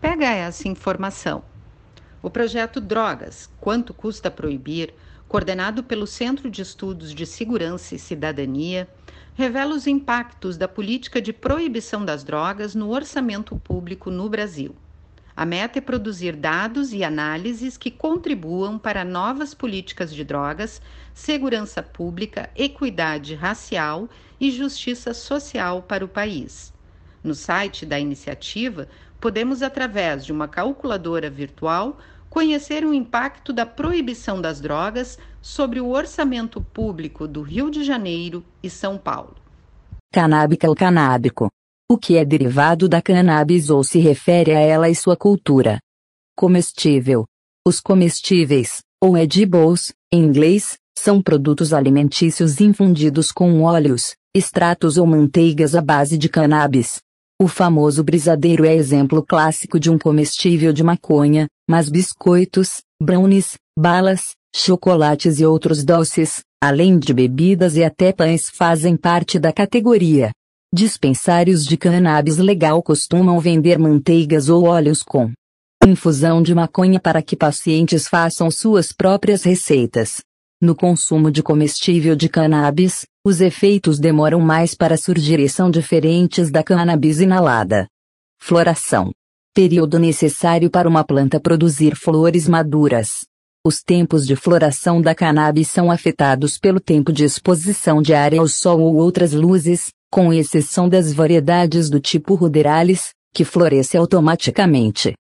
pega essa informação. O projeto Drogas: Quanto custa proibir, coordenado pelo Centro de Estudos de Segurança e Cidadania, revela os impactos da política de proibição das drogas no orçamento público no Brasil. A meta é produzir dados e análises que contribuam para novas políticas de drogas, segurança pública, equidade racial e justiça social para o país. No site da iniciativa, podemos, através de uma calculadora virtual, conhecer o impacto da proibição das drogas sobre o orçamento público do Rio de Janeiro e São Paulo. Canábica ou canábico. O que é derivado da cannabis ou se refere a ela e sua cultura. Comestível. Os comestíveis, ou edibles, em inglês, são produtos alimentícios infundidos com óleos, extratos ou manteigas à base de cannabis. O famoso brisadeiro é exemplo clássico de um comestível de maconha, mas biscoitos, brownies, balas, chocolates e outros doces, além de bebidas e até pães fazem parte da categoria. Dispensários de cannabis legal costumam vender manteigas ou óleos com infusão de maconha para que pacientes façam suas próprias receitas. No consumo de comestível de cannabis, os efeitos demoram mais para surgir e são diferentes da cannabis inalada. Floração. Período necessário para uma planta produzir flores maduras. Os tempos de floração da cannabis são afetados pelo tempo de exposição diária ao sol ou outras luzes, com exceção das variedades do tipo ruderalis, que floresce automaticamente.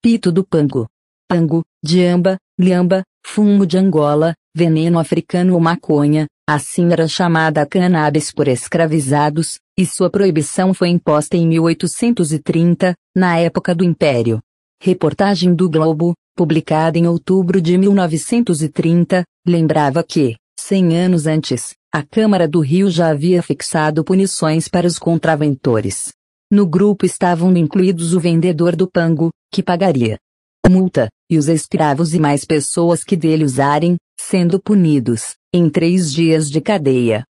Pito do pango. Pango, diamba, liamba, fumo de Angola, veneno africano ou maconha, assim era chamada a cannabis por escravizados, e sua proibição foi imposta em 1830, na época do Império. Reportagem do Globo, publicada em outubro de 1930, lembrava que, 100 anos antes, a Câmara do Rio já havia fixado punições para os contraventores. No grupo estavam incluídos o vendedor do pango, que pagaria multa, e os escravos e mais pessoas que dele usarem, sendo punidos, em três dias de cadeia.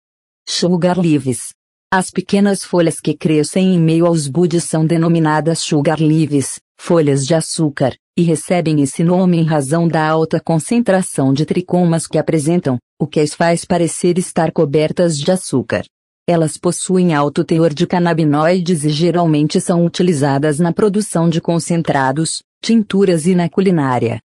Sugar leaves. As pequenas folhas que crescem em meio aos budes são denominadas sugar leaves, folhas de açúcar, e recebem esse nome em razão da alta concentração de tricomas que apresentam, o que as faz parecer estar cobertas de açúcar. Elas possuem alto teor de canabinoides e geralmente são utilizadas na produção de concentrados, tinturas e na culinária.